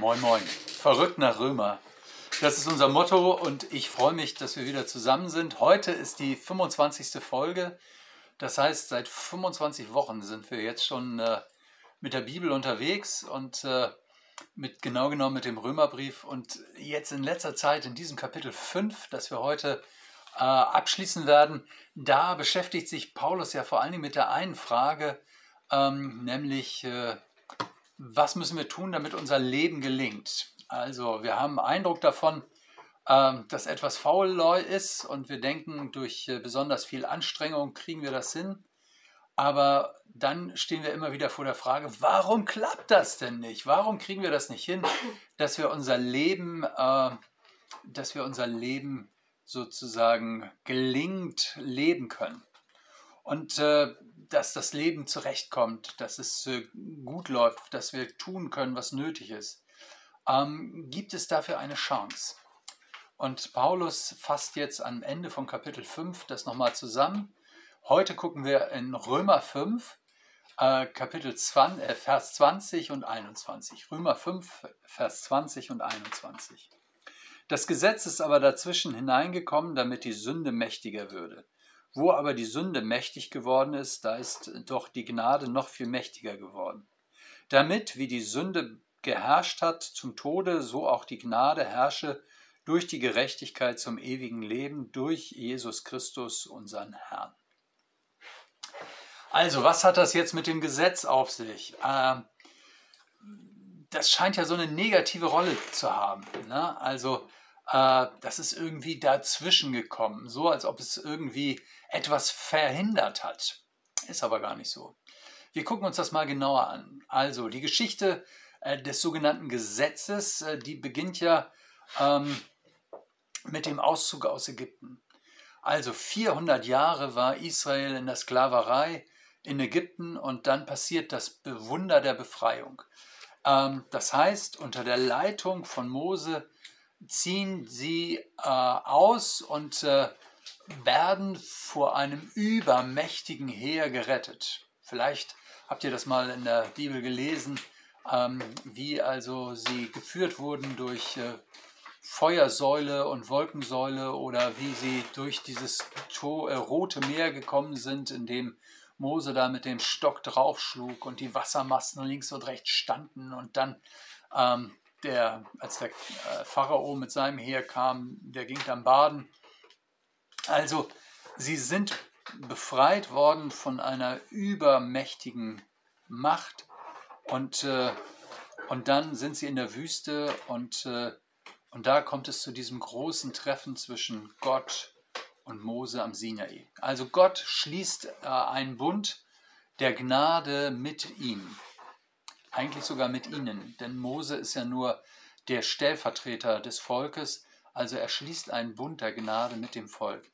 Moin, moin. Verrückt nach Römer. Das ist unser Motto und ich freue mich, dass wir wieder zusammen sind. Heute ist die 25. Folge. Das heißt, seit 25 Wochen sind wir jetzt schon äh, mit der Bibel unterwegs und äh, mit genau genommen mit dem Römerbrief. Und jetzt in letzter Zeit, in diesem Kapitel 5, das wir heute äh, abschließen werden, da beschäftigt sich Paulus ja vor allen Dingen mit der einen Frage, ähm, nämlich äh, was müssen wir tun, damit unser Leben gelingt? Also wir haben Eindruck davon, ähm, dass etwas faul ist und wir denken, durch äh, besonders viel Anstrengung kriegen wir das hin. Aber dann stehen wir immer wieder vor der Frage, warum klappt das denn nicht? Warum kriegen wir das nicht hin, dass wir unser Leben, äh, dass wir unser Leben sozusagen gelingt leben können? Und äh, dass das Leben zurechtkommt, dass es äh, gut läuft, dass wir tun können, was nötig ist, ähm, gibt es dafür eine Chance. Und Paulus fasst jetzt am Ende von Kapitel 5 das nochmal zusammen. Heute gucken wir in Römer 5, äh, Kapitel 20, äh, Vers 20 und 21. Römer 5, Vers 20 und 21. Das Gesetz ist aber dazwischen hineingekommen, damit die Sünde mächtiger würde. Wo aber die Sünde mächtig geworden ist, da ist doch die Gnade noch viel mächtiger geworden. Damit, wie die Sünde geherrscht hat zum Tode, so auch die Gnade herrsche durch die Gerechtigkeit zum ewigen Leben, durch Jesus Christus, unseren Herrn. Also, was hat das jetzt mit dem Gesetz auf sich? Ähm, das scheint ja so eine negative Rolle zu haben. Ne? Also, äh, das ist irgendwie dazwischen gekommen, so als ob es irgendwie etwas verhindert hat. Ist aber gar nicht so. Wir gucken uns das mal genauer an. Also die Geschichte äh, des sogenannten Gesetzes, äh, die beginnt ja ähm, mit dem Auszug aus Ägypten. Also 400 Jahre war Israel in der Sklaverei in Ägypten und dann passiert das Wunder der Befreiung. Ähm, das heißt, unter der Leitung von Mose ziehen sie äh, aus und äh, werden vor einem übermächtigen Heer gerettet. Vielleicht habt ihr das mal in der Bibel gelesen, ähm, wie also sie geführt wurden durch äh, Feuersäule und Wolkensäule oder wie sie durch dieses to äh, rote Meer gekommen sind, in dem Mose da mit dem Stock draufschlug und die Wassermassen links und rechts standen und dann ähm, der, als der äh, Pharao mit seinem Heer kam, der ging dann baden. Also, sie sind befreit worden von einer übermächtigen Macht und, äh, und dann sind sie in der Wüste und, äh, und da kommt es zu diesem großen Treffen zwischen Gott und Mose am Sinai. Also Gott schließt äh, einen Bund der Gnade mit ihm eigentlich sogar mit ihnen, denn Mose ist ja nur der Stellvertreter des Volkes, also er schließt einen Bund der Gnade mit dem Volk.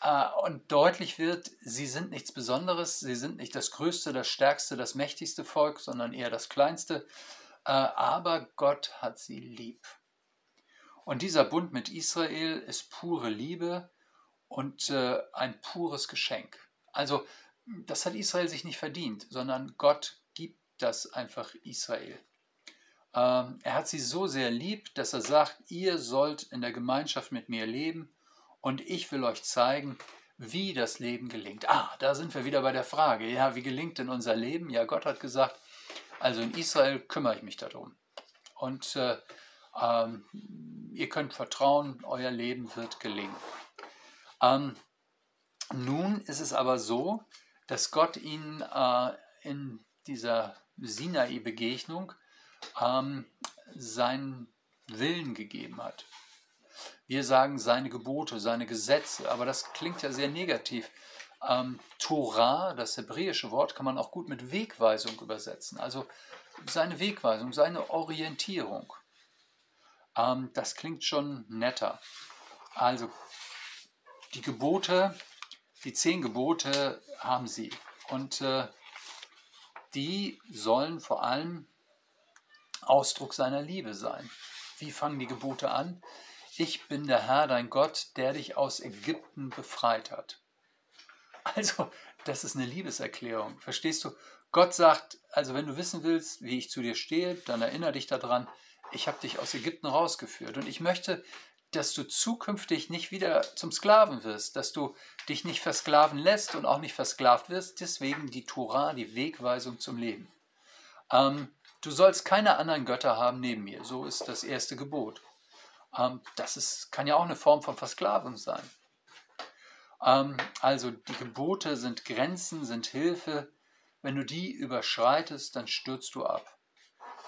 Äh, und deutlich wird, sie sind nichts Besonderes, sie sind nicht das größte, das stärkste, das mächtigste Volk, sondern eher das kleinste, äh, aber Gott hat sie lieb. Und dieser Bund mit Israel ist pure Liebe und äh, ein pures Geschenk. Also das hat Israel sich nicht verdient, sondern Gott das einfach Israel. Ähm, er hat sie so sehr lieb, dass er sagt, ihr sollt in der Gemeinschaft mit mir leben und ich will euch zeigen, wie das Leben gelingt. Ah, da sind wir wieder bei der Frage, ja, wie gelingt denn unser Leben? Ja, Gott hat gesagt, also in Israel kümmere ich mich darum. Und äh, ähm, ihr könnt vertrauen, euer Leben wird gelingen. Ähm, nun ist es aber so, dass Gott ihnen äh, in dieser Sinai-Begegnung ähm, seinen Willen gegeben hat. Wir sagen seine Gebote, seine Gesetze, aber das klingt ja sehr negativ. Ähm, Torah, das hebräische Wort, kann man auch gut mit Wegweisung übersetzen. Also seine Wegweisung, seine Orientierung. Ähm, das klingt schon netter. Also die Gebote, die zehn Gebote haben sie. Und äh, die sollen vor allem Ausdruck seiner Liebe sein. Wie fangen die Gebote an? Ich bin der Herr, dein Gott, der dich aus Ägypten befreit hat. Also, das ist eine Liebeserklärung. Verstehst du? Gott sagt, also wenn du wissen willst, wie ich zu dir stehe, dann erinnere dich daran, ich habe dich aus Ägypten rausgeführt und ich möchte, dass du zukünftig nicht wieder zum Sklaven wirst, dass du dich nicht versklaven lässt und auch nicht versklavt wirst, deswegen die Torah, die Wegweisung zum Leben. Ähm, du sollst keine anderen Götter haben neben mir, so ist das erste Gebot. Ähm, das ist, kann ja auch eine Form von Versklavung sein. Ähm, also die Gebote sind Grenzen, sind Hilfe. Wenn du die überschreitest, dann stürzt du ab.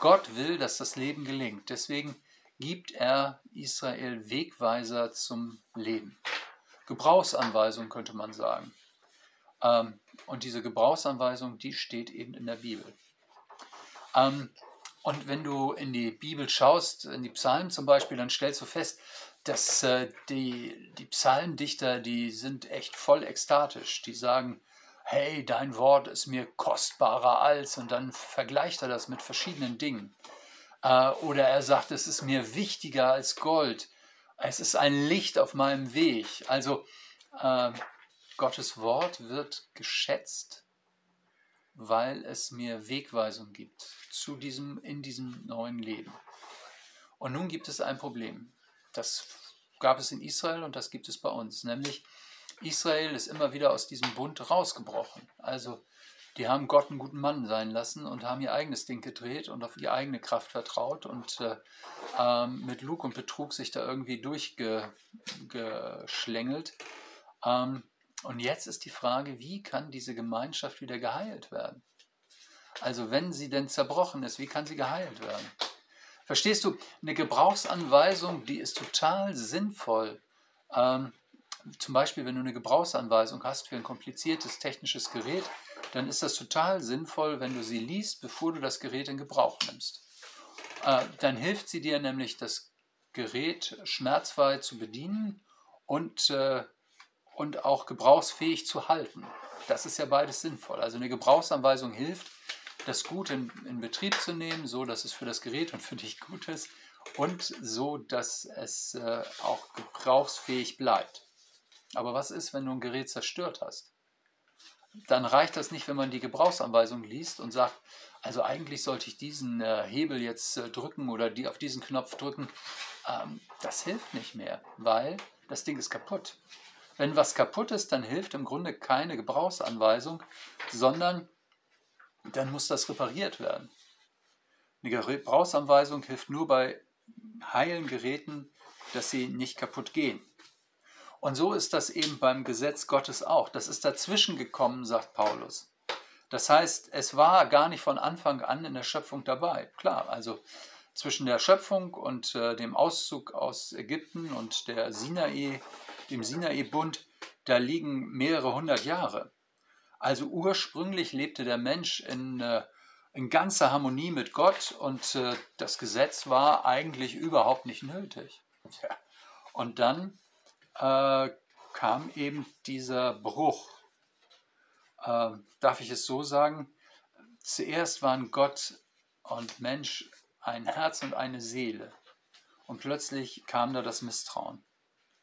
Gott will, dass das Leben gelingt. Deswegen gibt er Israel Wegweiser zum Leben. Gebrauchsanweisung könnte man sagen. Ähm, und diese Gebrauchsanweisung, die steht eben in der Bibel. Ähm, und wenn du in die Bibel schaust, in die Psalmen zum Beispiel, dann stellst du fest, dass äh, die, die Psalmdichter, die sind echt voll ekstatisch. Die sagen, hey, dein Wort ist mir kostbarer als, und dann vergleicht er das mit verschiedenen Dingen. Äh, oder er sagt, es ist mir wichtiger als Gold. Es ist ein Licht auf meinem Weg. Also äh, Gottes Wort wird geschätzt, weil es mir Wegweisung gibt zu diesem, in diesem neuen Leben. Und nun gibt es ein Problem. Das gab es in Israel und das gibt es bei uns. Nämlich Israel ist immer wieder aus diesem Bund rausgebrochen. Also die haben Gott einen guten Mann sein lassen und haben ihr eigenes Ding gedreht und auf ihre eigene Kraft vertraut und äh, äh, mit Lug und Betrug sich da irgendwie durchgeschlängelt. Ähm, und jetzt ist die Frage, wie kann diese Gemeinschaft wieder geheilt werden? Also wenn sie denn zerbrochen ist, wie kann sie geheilt werden? Verstehst du, eine Gebrauchsanweisung, die ist total sinnvoll. Ähm, zum Beispiel, wenn du eine Gebrauchsanweisung hast für ein kompliziertes technisches Gerät, dann ist das total sinnvoll, wenn du sie liest, bevor du das Gerät in Gebrauch nimmst. Äh, dann hilft sie dir nämlich, das Gerät schmerzfrei zu bedienen und, äh, und auch gebrauchsfähig zu halten. Das ist ja beides sinnvoll. Also eine Gebrauchsanweisung hilft, das gut in, in Betrieb zu nehmen, so dass es für das Gerät und für dich gut ist und so, dass es äh, auch gebrauchsfähig bleibt. Aber was ist, wenn du ein Gerät zerstört hast? Dann reicht das nicht, wenn man die Gebrauchsanweisung liest und sagt, also eigentlich sollte ich diesen äh, Hebel jetzt äh, drücken oder die auf diesen Knopf drücken. Ähm, das hilft nicht mehr, weil das Ding ist kaputt. Wenn was kaputt ist, dann hilft im Grunde keine Gebrauchsanweisung, sondern dann muss das repariert werden. Eine Gebrauchsanweisung hilft nur bei heilen Geräten, dass sie nicht kaputt gehen. Und so ist das eben beim Gesetz Gottes auch. Das ist dazwischen gekommen, sagt Paulus. Das heißt, es war gar nicht von Anfang an in der Schöpfung dabei. Klar, also zwischen der Schöpfung und äh, dem Auszug aus Ägypten und der Sinai, dem Sinai-Bund, da liegen mehrere hundert Jahre. Also ursprünglich lebte der Mensch in, äh, in ganzer Harmonie mit Gott und äh, das Gesetz war eigentlich überhaupt nicht nötig. Und dann äh, kam eben dieser Bruch. Äh, darf ich es so sagen? Zuerst waren Gott und Mensch ein Herz und eine Seele. Und plötzlich kam da das Misstrauen.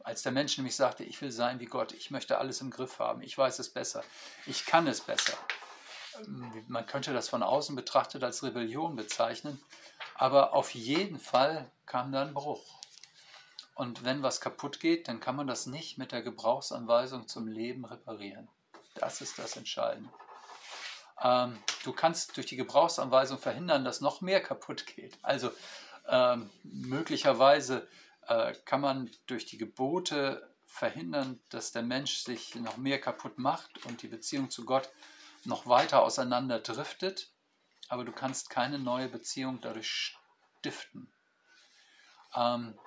Als der Mensch nämlich sagte, ich will sein wie Gott, ich möchte alles im Griff haben, ich weiß es besser, ich kann es besser. Man könnte das von außen betrachtet als Rebellion bezeichnen, aber auf jeden Fall kam da ein Bruch. Und wenn was kaputt geht, dann kann man das nicht mit der Gebrauchsanweisung zum Leben reparieren. Das ist das Entscheidende. Ähm, du kannst durch die Gebrauchsanweisung verhindern, dass noch mehr kaputt geht. Also ähm, möglicherweise äh, kann man durch die Gebote verhindern, dass der Mensch sich noch mehr kaputt macht und die Beziehung zu Gott noch weiter auseinander driftet, aber du kannst keine neue Beziehung dadurch stiften. Ähm,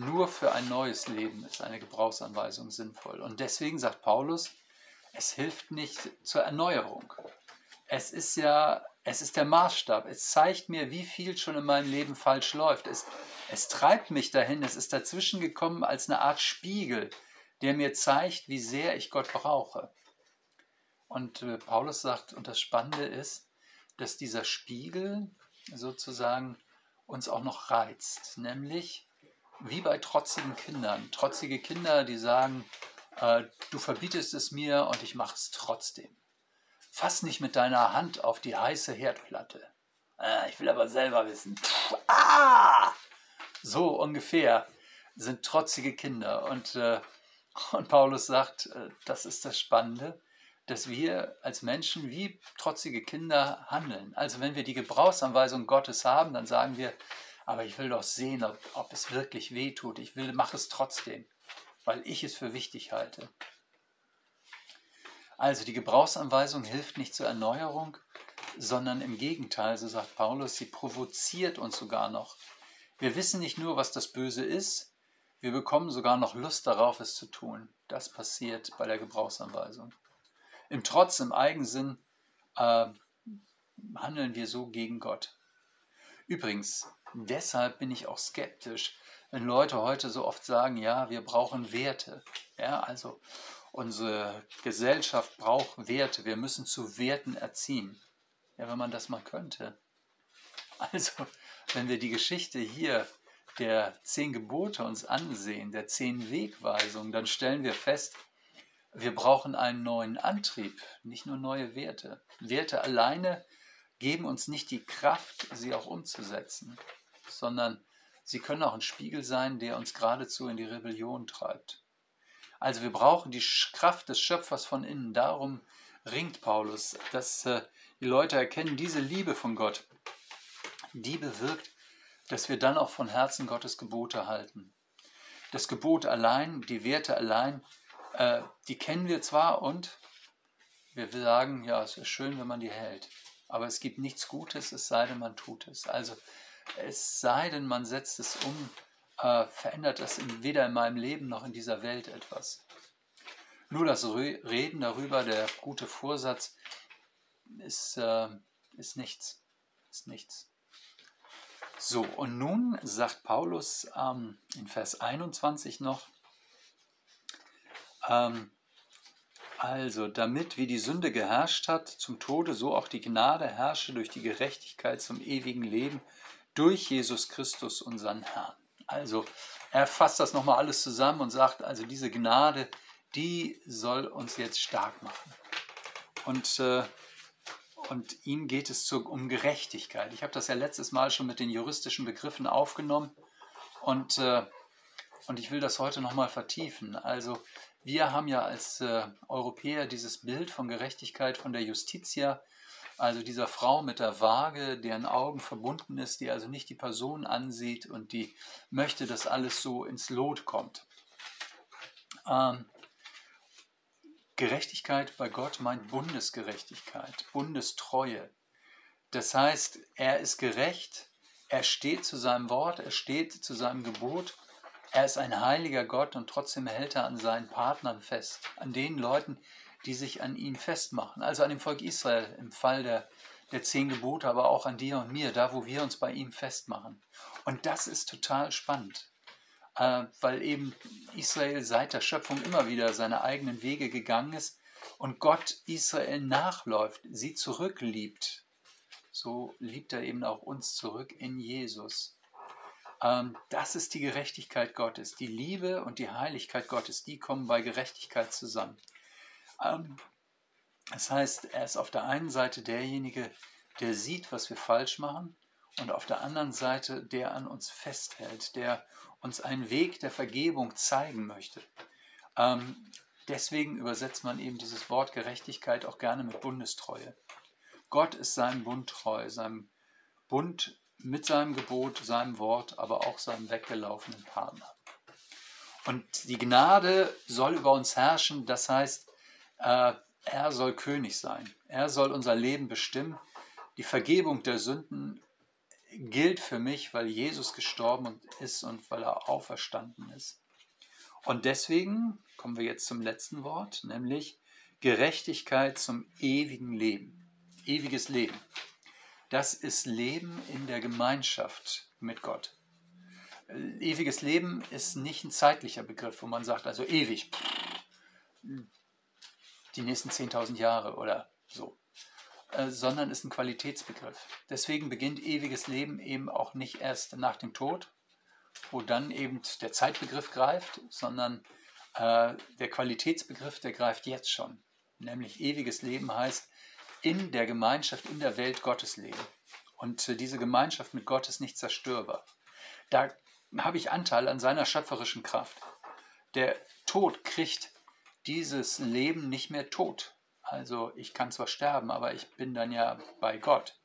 nur für ein neues Leben ist eine Gebrauchsanweisung sinnvoll. Und deswegen sagt Paulus, es hilft nicht zur Erneuerung. Es ist ja, es ist der Maßstab. Es zeigt mir, wie viel schon in meinem Leben falsch läuft. Es, es treibt mich dahin, es ist dazwischen gekommen als eine Art Spiegel, der mir zeigt, wie sehr ich Gott brauche. Und äh, Paulus sagt, und das Spannende ist, dass dieser Spiegel sozusagen uns auch noch reizt, nämlich wie bei trotzigen Kindern. Trotzige Kinder, die sagen, äh, du verbietest es mir und ich mache es trotzdem. fass nicht mit deiner Hand auf die heiße Herdplatte. Äh, ich will aber selber wissen. Puh, ah! So ungefähr sind trotzige Kinder. Und, äh, und Paulus sagt, äh, das ist das Spannende, dass wir als Menschen wie trotzige Kinder handeln. Also wenn wir die Gebrauchsanweisung Gottes haben, dann sagen wir, aber ich will doch sehen, ob, ob es wirklich weh tut. Ich will, mache es trotzdem, weil ich es für wichtig halte. Also die Gebrauchsanweisung hilft nicht zur Erneuerung, sondern im Gegenteil, so sagt Paulus, sie provoziert uns sogar noch. Wir wissen nicht nur, was das Böse ist, wir bekommen sogar noch Lust darauf, es zu tun. Das passiert bei der Gebrauchsanweisung. Im Trotz, im Eigensinn äh, handeln wir so gegen Gott. Übrigens, deshalb bin ich auch skeptisch, wenn Leute heute so oft sagen, ja, wir brauchen Werte. Ja, also unsere Gesellschaft braucht Werte, wir müssen zu Werten erziehen. Ja, wenn man das mal könnte. Also, wenn wir die Geschichte hier der zehn Gebote uns ansehen, der zehn Wegweisungen, dann stellen wir fest, wir brauchen einen neuen Antrieb, nicht nur neue Werte. Werte alleine geben uns nicht die Kraft, sie auch umzusetzen, sondern sie können auch ein Spiegel sein, der uns geradezu in die Rebellion treibt. Also wir brauchen die Kraft des Schöpfers von innen. Darum ringt Paulus, dass äh, die Leute erkennen, diese Liebe von Gott, die bewirkt, dass wir dann auch von Herzen Gottes Gebote halten. Das Gebot allein, die Werte allein, äh, die kennen wir zwar und wir sagen, ja, es ist schön, wenn man die hält. Aber es gibt nichts Gutes, es sei denn, man tut es. Also es sei denn, man setzt es um, äh, verändert das in, weder in meinem Leben noch in dieser Welt etwas. Nur das Reden darüber, der gute Vorsatz, ist, äh, ist nichts. Ist nichts. So, und nun sagt Paulus ähm, in Vers 21 noch, ähm, also, damit wie die Sünde geherrscht hat zum Tode, so auch die Gnade herrsche durch die Gerechtigkeit zum ewigen Leben durch Jesus Christus, unseren Herrn. Also, er fasst das nochmal alles zusammen und sagt, also diese Gnade, die soll uns jetzt stark machen. Und äh, und ihm geht es zu, um Gerechtigkeit. Ich habe das ja letztes Mal schon mit den juristischen Begriffen aufgenommen und, äh, und ich will das heute nochmal vertiefen. Also wir haben ja als äh, Europäer dieses Bild von Gerechtigkeit von der Justitia, also dieser Frau mit der Waage, deren Augen verbunden ist, die also nicht die Person ansieht und die möchte, dass alles so ins Lot kommt. Ähm, Gerechtigkeit bei Gott meint Bundesgerechtigkeit, Bundestreue. Das heißt, er ist gerecht, er steht zu seinem Wort, er steht zu seinem Gebot, er ist ein heiliger Gott und trotzdem hält er an seinen Partnern fest, an den Leuten, die sich an ihm festmachen, also an dem Volk Israel im Fall der, der zehn Gebote, aber auch an dir und mir, da wo wir uns bei ihm festmachen. Und das ist total spannend äh, weil eben Israel seit der Schöpfung immer wieder seine eigenen Wege gegangen ist und Gott Israel nachläuft, sie zurückliebt. So liebt er eben auch uns zurück in Jesus. Ähm, das ist die Gerechtigkeit Gottes. Die Liebe und die Heiligkeit Gottes, die kommen bei Gerechtigkeit zusammen. Ähm, das heißt, er ist auf der einen Seite derjenige, der sieht, was wir falsch machen, und auf der anderen Seite der an uns festhält, der uns einen Weg der Vergebung zeigen möchte. Ähm, deswegen übersetzt man eben dieses Wort Gerechtigkeit auch gerne mit Bundestreue. Gott ist seinem Bund treu, seinem Bund mit seinem Gebot, seinem Wort, aber auch seinem weggelaufenen Partner. Und die Gnade soll über uns herrschen, das heißt, äh, er soll König sein. Er soll unser Leben bestimmen. Die Vergebung der Sünden gilt für mich, weil Jesus gestorben ist und weil er auferstanden ist. Und deswegen kommen wir jetzt zum letzten Wort, nämlich Gerechtigkeit zum ewigen Leben. Ewiges Leben. Das ist Leben in der Gemeinschaft mit Gott. Ewiges Leben ist nicht ein zeitlicher Begriff, wo man sagt, also ewig, die nächsten 10.000 Jahre oder so. Äh, sondern ist ein Qualitätsbegriff. Deswegen beginnt ewiges Leben eben auch nicht erst nach dem Tod, wo dann eben der Zeitbegriff greift, sondern äh, der Qualitätsbegriff, der greift jetzt schon. Nämlich ewiges Leben heißt, in der Gemeinschaft, in der Welt Gottes leben. Und äh, diese Gemeinschaft mit Gott ist nicht zerstörbar. Da habe ich Anteil an seiner schöpferischen Kraft. Der Tod kriegt dieses Leben nicht mehr tot. Also ich kann zwar sterben, aber ich bin dann ja bei Gott.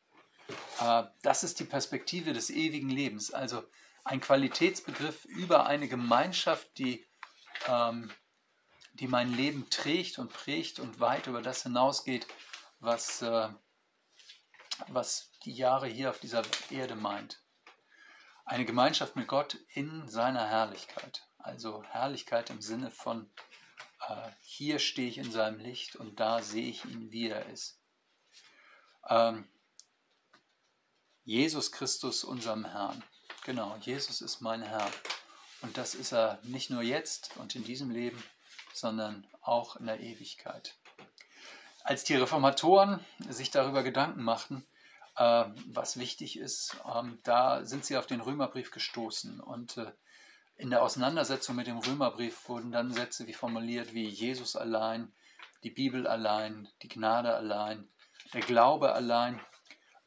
Äh, das ist die Perspektive des ewigen Lebens. Also ein Qualitätsbegriff über eine Gemeinschaft, die, ähm, die mein Leben trägt und prägt und weit über das hinausgeht, was, äh, was die Jahre hier auf dieser Erde meint. Eine Gemeinschaft mit Gott in seiner Herrlichkeit. Also Herrlichkeit im Sinne von, äh, hier stehe ich in seinem Licht und da sehe ich ihn, wie er ist. Ähm, Jesus Christus, unserem Herrn. Genau, Jesus ist mein Herr. Und das ist er nicht nur jetzt und in diesem Leben, sondern auch in der Ewigkeit. Als die Reformatoren sich darüber Gedanken machten, äh, was wichtig ist, ähm, da sind sie auf den Römerbrief gestoßen. Und äh, in der Auseinandersetzung mit dem Römerbrief wurden dann Sätze wie formuliert wie Jesus allein, die Bibel allein, die Gnade allein, der Glaube allein.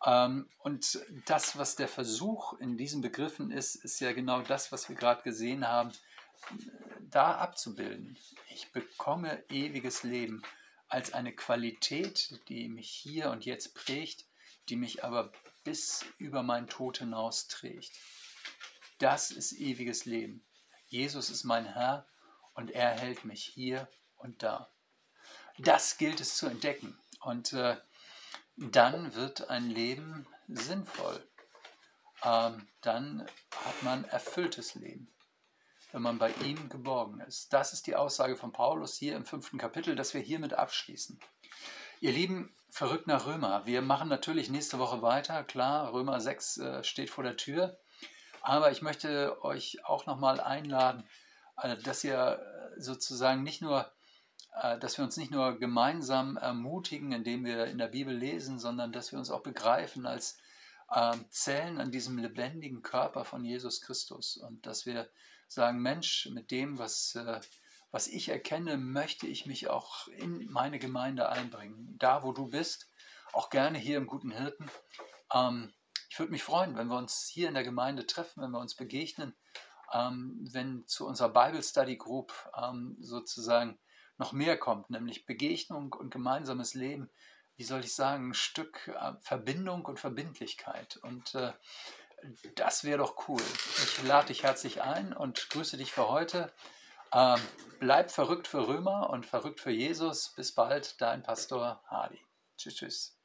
Ähm, und das, was der Versuch in diesen Begriffen ist, ist ja genau das, was wir gerade gesehen haben, da abzubilden. Ich bekomme ewiges Leben als eine Qualität, die mich hier und jetzt prägt, die mich aber bis über meinen Tod hinaus trägt. Das ist ewiges Leben. Jesus ist mein Herr und er hält mich hier und da. Das gilt es zu entdecken. Und äh, dann wird ein Leben sinnvoll. Ähm, dann hat man erfülltes Leben, wenn man bei ihm geborgen ist. Das ist die Aussage von Paulus hier im fünften Kapitel, das wir hiermit abschließen. Ihr Lieben, verrückt nach Römer. Wir machen natürlich nächste Woche weiter. Klar, Römer 6 äh, steht vor der Tür. Aber ich möchte euch auch nochmal einladen, äh, dass ihr äh, sozusagen nicht nur äh, dass wir uns nicht nur gemeinsam ermutigen, indem wir in der Bibel lesen, sondern dass wir uns auch begreifen als ähm, Zellen an diesem lebendigen Körper von Jesus Christus und dass wir sagen, Mensch, mit dem, was, was ich erkenne, möchte ich mich auch in meine Gemeinde einbringen. Da, wo du bist, auch gerne hier im Guten Hirten. Ähm, ich würde mich freuen, wenn wir uns hier in der Gemeinde treffen, wenn wir uns begegnen, ähm, wenn zu unserer Bible Study Group sozusagen noch mehr kommt, nämlich Begegnung und gemeinsames Leben. Wie soll ich sagen, ein Stück äh, Verbindung und Verbindlichkeit. Und äh, das wäre doch cool. Ich lade dich herzlich ein und grüße dich für heute. Ähm, bleib verrückt für Römer und verrückt für Jesus. Bis bald, dein Pastor Hardy. Tschüss, tschüss.